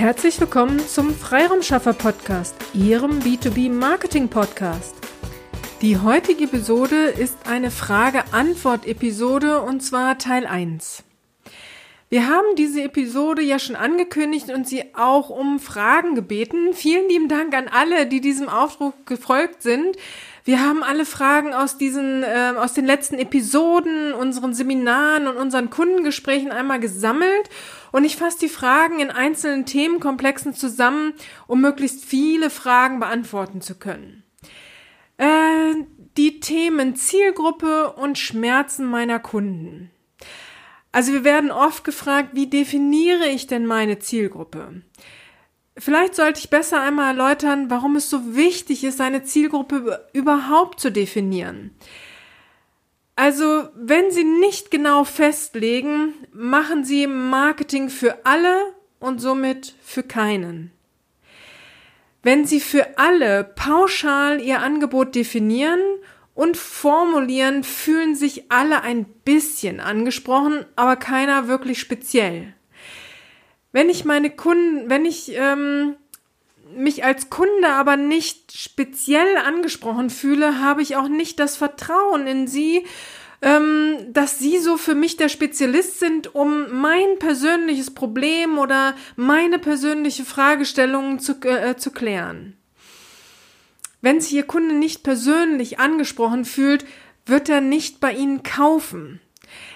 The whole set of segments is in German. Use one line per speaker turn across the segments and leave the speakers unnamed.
Herzlich willkommen zum Freiraumschaffer Podcast, Ihrem B2B Marketing Podcast. Die heutige Episode ist eine Frage-Antwort-Episode und zwar Teil 1. Wir haben diese Episode ja schon angekündigt und Sie auch um Fragen gebeten. Vielen lieben Dank an alle, die diesem Aufruf gefolgt sind. Wir haben alle Fragen aus diesen, äh, aus den letzten Episoden, unseren Seminaren und unseren Kundengesprächen einmal gesammelt und ich fasse die Fragen in einzelnen Themenkomplexen zusammen, um möglichst viele Fragen beantworten zu können. Äh, die Themen Zielgruppe und Schmerzen meiner Kunden. Also wir werden oft gefragt, wie definiere ich denn meine Zielgruppe? Vielleicht sollte ich besser einmal erläutern, warum es so wichtig ist, seine Zielgruppe überhaupt zu definieren. Also, wenn Sie nicht genau festlegen, machen Sie Marketing für alle und somit für keinen. Wenn Sie für alle pauschal Ihr Angebot definieren und formulieren, fühlen sich alle ein bisschen angesprochen, aber keiner wirklich speziell. Wenn ich meine Kunden, wenn ich ähm, mich als Kunde aber nicht speziell angesprochen fühle, habe ich auch nicht das Vertrauen in sie, ähm, dass sie so für mich der Spezialist sind, um mein persönliches Problem oder meine persönliche Fragestellung zu, äh, zu klären. Wenn sich Ihr Kunde nicht persönlich angesprochen fühlt, wird er nicht bei Ihnen kaufen.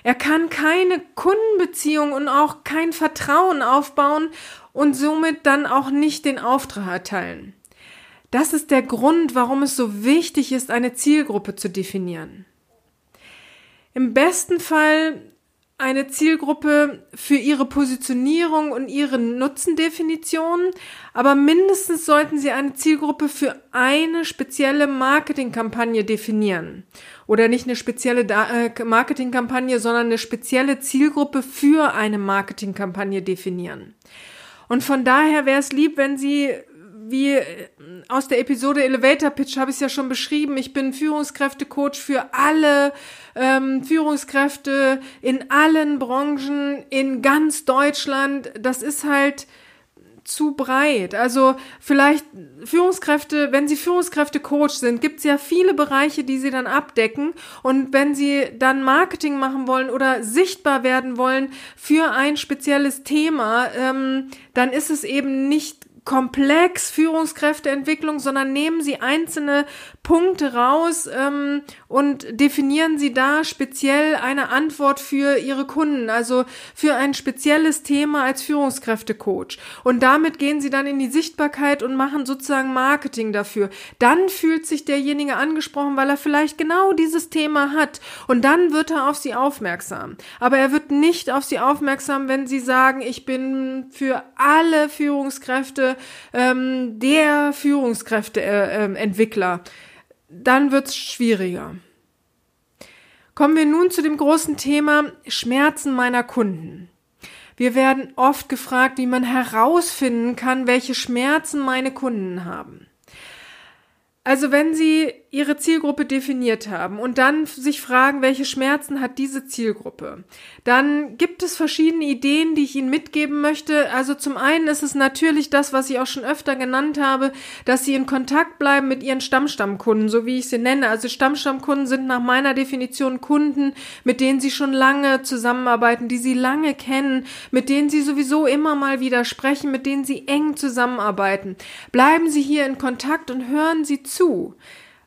Er kann keine Kundenbeziehung und auch kein Vertrauen aufbauen und somit dann auch nicht den Auftrag erteilen. Das ist der Grund, warum es so wichtig ist, eine Zielgruppe zu definieren. Im besten Fall eine Zielgruppe für ihre Positionierung und ihre Nutzendefinition, aber mindestens sollten Sie eine Zielgruppe für eine spezielle Marketingkampagne definieren. Oder nicht eine spezielle äh, Marketingkampagne, sondern eine spezielle Zielgruppe für eine Marketingkampagne definieren. Und von daher wäre es lieb, wenn Sie wie aus der Episode Elevator Pitch habe ich es ja schon beschrieben. Ich bin Führungskräftecoach für alle ähm, Führungskräfte in allen Branchen in ganz Deutschland. Das ist halt zu breit. Also vielleicht Führungskräfte, wenn Sie Führungskräfte-Coach sind, gibt es ja viele Bereiche, die Sie dann abdecken. Und wenn Sie dann Marketing machen wollen oder sichtbar werden wollen für ein spezielles Thema, ähm, dann ist es eben nicht komplex Führungskräfteentwicklung, sondern nehmen Sie einzelne Punkte raus ähm, und definieren Sie da speziell eine Antwort für Ihre Kunden, also für ein spezielles Thema als Führungskräftecoach. Und damit gehen Sie dann in die Sichtbarkeit und machen sozusagen Marketing dafür. Dann fühlt sich derjenige angesprochen, weil er vielleicht genau dieses Thema hat. Und dann wird er auf Sie aufmerksam. Aber er wird nicht auf Sie aufmerksam, wenn Sie sagen, ich bin für alle Führungskräfte ähm, der Führungskräfteentwickler, äh, dann wird es schwieriger. Kommen wir nun zu dem großen Thema Schmerzen meiner Kunden. Wir werden oft gefragt, wie man herausfinden kann, welche Schmerzen meine Kunden haben. Also wenn Sie Ihre Zielgruppe definiert haben und dann sich fragen, welche Schmerzen hat diese Zielgruppe, dann gibt es verschiedene Ideen, die ich Ihnen mitgeben möchte. Also zum einen ist es natürlich das, was ich auch schon öfter genannt habe, dass Sie in Kontakt bleiben mit Ihren Stammstammkunden, so wie ich sie nenne. Also Stammstammkunden sind nach meiner Definition Kunden, mit denen Sie schon lange zusammenarbeiten, die Sie lange kennen, mit denen Sie sowieso immer mal wieder sprechen, mit denen Sie eng zusammenarbeiten. Bleiben Sie hier in Kontakt und hören Sie zu.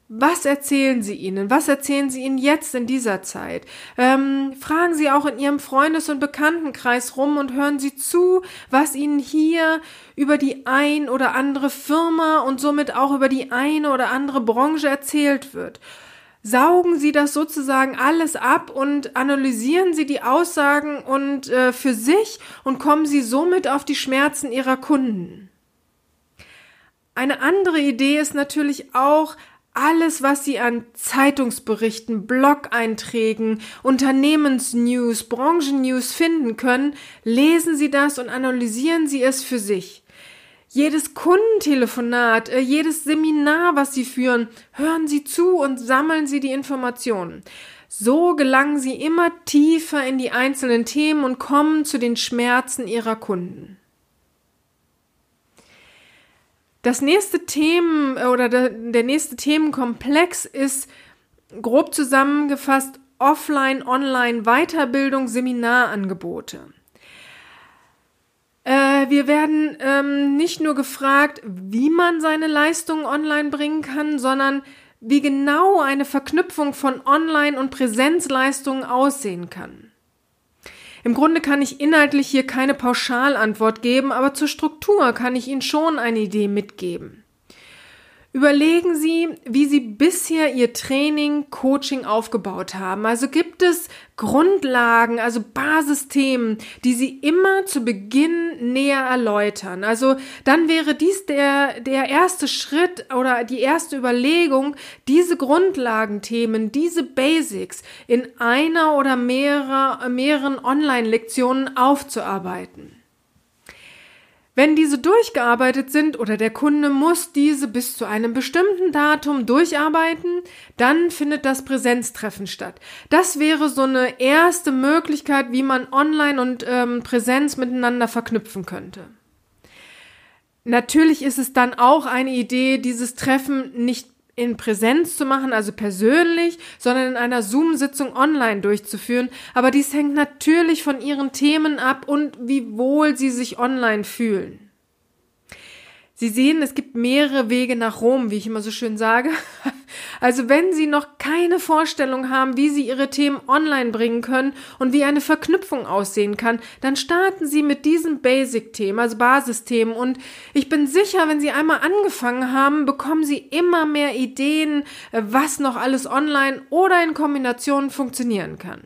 Was erzählen Sie ihnen? Was erzählen Sie ihnen jetzt in dieser Zeit? Ähm, fragen Sie auch in Ihrem Freundes- und Bekanntenkreis rum und hören Sie zu, was Ihnen hier über die ein oder andere Firma und somit auch über die eine oder andere Branche erzählt wird. Saugen Sie das sozusagen alles ab und analysieren Sie die Aussagen und äh, für sich und kommen Sie somit auf die Schmerzen Ihrer Kunden. Eine andere Idee ist natürlich auch, alles, was Sie an Zeitungsberichten, Blog-Einträgen, Unternehmensnews, Branchennews finden können, lesen Sie das und analysieren Sie es für sich. Jedes Kundentelefonat, äh, jedes Seminar, was Sie führen, hören Sie zu und sammeln Sie die Informationen. So gelangen Sie immer tiefer in die einzelnen Themen und kommen zu den Schmerzen Ihrer Kunden. Das nächste Themen oder der, der nächste Themenkomplex ist grob zusammengefasst Offline, Online, Weiterbildung, Seminarangebote. Äh, wir werden ähm, nicht nur gefragt, wie man seine Leistungen online bringen kann, sondern wie genau eine Verknüpfung von Online- und Präsenzleistungen aussehen kann. Im Grunde kann ich inhaltlich hier keine Pauschalantwort geben, aber zur Struktur kann ich Ihnen schon eine Idee mitgeben. Überlegen Sie, wie Sie bisher Ihr Training, Coaching aufgebaut haben. Also gibt es Grundlagen, also Basisthemen, die Sie immer zu Beginn näher erläutern. Also dann wäre dies der, der erste Schritt oder die erste Überlegung, diese Grundlagenthemen, diese Basics in einer oder mehrerer, mehreren Online-Lektionen aufzuarbeiten. Wenn diese durchgearbeitet sind oder der Kunde muss diese bis zu einem bestimmten Datum durcharbeiten, dann findet das Präsenztreffen statt. Das wäre so eine erste Möglichkeit, wie man Online und ähm, Präsenz miteinander verknüpfen könnte. Natürlich ist es dann auch eine Idee, dieses Treffen nicht in Präsenz zu machen, also persönlich, sondern in einer Zoom-Sitzung online durchzuführen. Aber dies hängt natürlich von ihren Themen ab und wie wohl sie sich online fühlen. Sie sehen, es gibt mehrere Wege nach Rom, wie ich immer so schön sage. Also wenn Sie noch keine Vorstellung haben, wie Sie Ihre Themen online bringen können und wie eine Verknüpfung aussehen kann, dann starten Sie mit diesen Basic-Themen, also Basisthemen. Und ich bin sicher, wenn Sie einmal angefangen haben, bekommen Sie immer mehr Ideen, was noch alles online oder in Kombination funktionieren kann.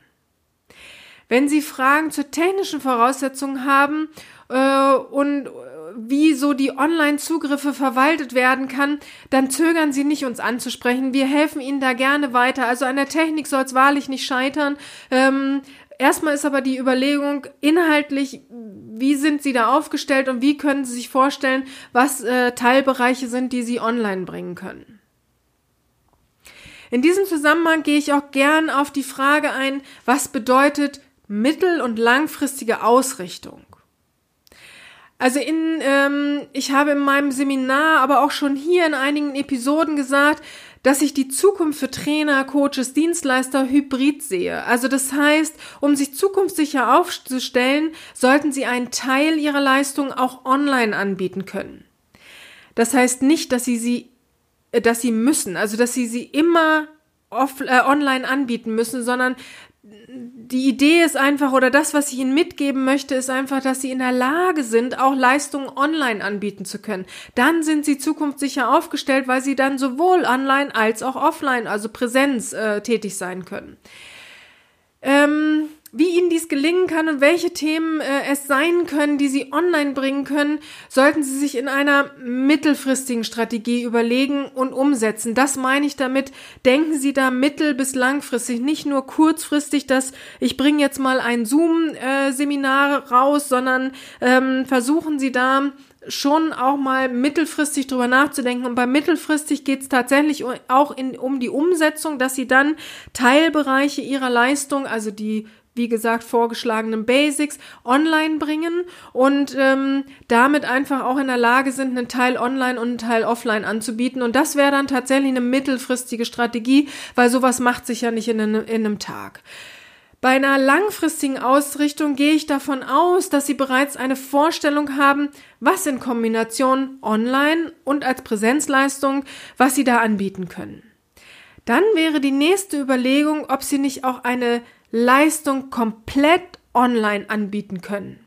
Wenn Sie Fragen zu technischen Voraussetzungen haben äh, und wie so die Online-Zugriffe verwaltet werden kann, dann zögern Sie nicht, uns anzusprechen. Wir helfen Ihnen da gerne weiter. Also an der Technik soll es wahrlich nicht scheitern. Ähm, erstmal ist aber die Überlegung inhaltlich, wie sind Sie da aufgestellt und wie können Sie sich vorstellen, was äh, Teilbereiche sind, die Sie online bringen können. In diesem Zusammenhang gehe ich auch gern auf die Frage ein, was bedeutet mittel- und langfristige Ausrichtung? Also in, ähm, ich habe in meinem Seminar, aber auch schon hier in einigen Episoden gesagt, dass ich die Zukunft für Trainer, Coaches, Dienstleister hybrid sehe. Also das heißt, um sich zukunftssicher aufzustellen, sollten sie einen Teil ihrer Leistung auch online anbieten können. Das heißt nicht, dass sie sie, äh, dass sie müssen, also dass sie sie immer off, äh, online anbieten müssen, sondern die Idee ist einfach, oder das, was ich Ihnen mitgeben möchte, ist einfach, dass Sie in der Lage sind, auch Leistungen online anbieten zu können. Dann sind Sie zukunftssicher aufgestellt, weil Sie dann sowohl online als auch offline, also Präsenz, äh, tätig sein können. Ähm, wie Ihnen dies gelingen kann und welche Themen äh, es sein können, die Sie online bringen können, sollten Sie sich in einer mittelfristigen Strategie überlegen und umsetzen. Das meine ich damit. Denken Sie da mittel- bis langfristig, nicht nur kurzfristig, dass ich bringe jetzt mal ein Zoom-Seminar äh, raus, sondern ähm, versuchen Sie da schon auch mal mittelfristig drüber nachzudenken. Und bei mittelfristig geht es tatsächlich auch in, um die Umsetzung, dass Sie dann Teilbereiche Ihrer Leistung, also die wie gesagt, vorgeschlagenen Basics online bringen und ähm, damit einfach auch in der Lage sind, einen Teil online und einen Teil offline anzubieten. Und das wäre dann tatsächlich eine mittelfristige Strategie, weil sowas macht sich ja nicht in, in einem Tag. Bei einer langfristigen Ausrichtung gehe ich davon aus, dass Sie bereits eine Vorstellung haben, was in Kombination online und als Präsenzleistung, was Sie da anbieten können. Dann wäre die nächste Überlegung, ob Sie nicht auch eine Leistung komplett online anbieten können.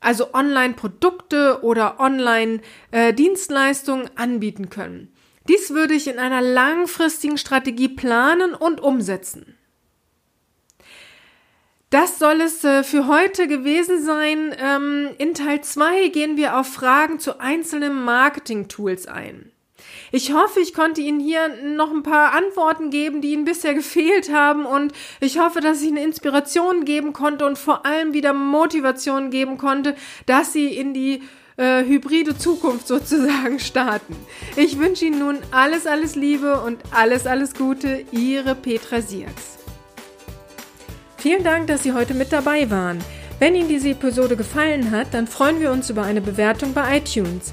Also Online-Produkte oder Online-Dienstleistungen äh, anbieten können. Dies würde ich in einer langfristigen Strategie planen und umsetzen. Das soll es äh, für heute gewesen sein. Ähm, in Teil 2 gehen wir auf Fragen zu einzelnen Marketing-Tools ein. Ich hoffe, ich konnte Ihnen hier noch ein paar Antworten geben, die Ihnen bisher gefehlt haben und ich hoffe, dass ich eine Inspiration geben konnte und vor allem wieder Motivation geben konnte, dass Sie in die äh, hybride Zukunft sozusagen starten. Ich wünsche Ihnen nun alles, alles Liebe und alles, alles Gute. Ihre Petra Sierks. Vielen Dank, dass Sie heute mit dabei waren. Wenn Ihnen diese Episode gefallen hat, dann freuen wir uns über eine Bewertung bei iTunes.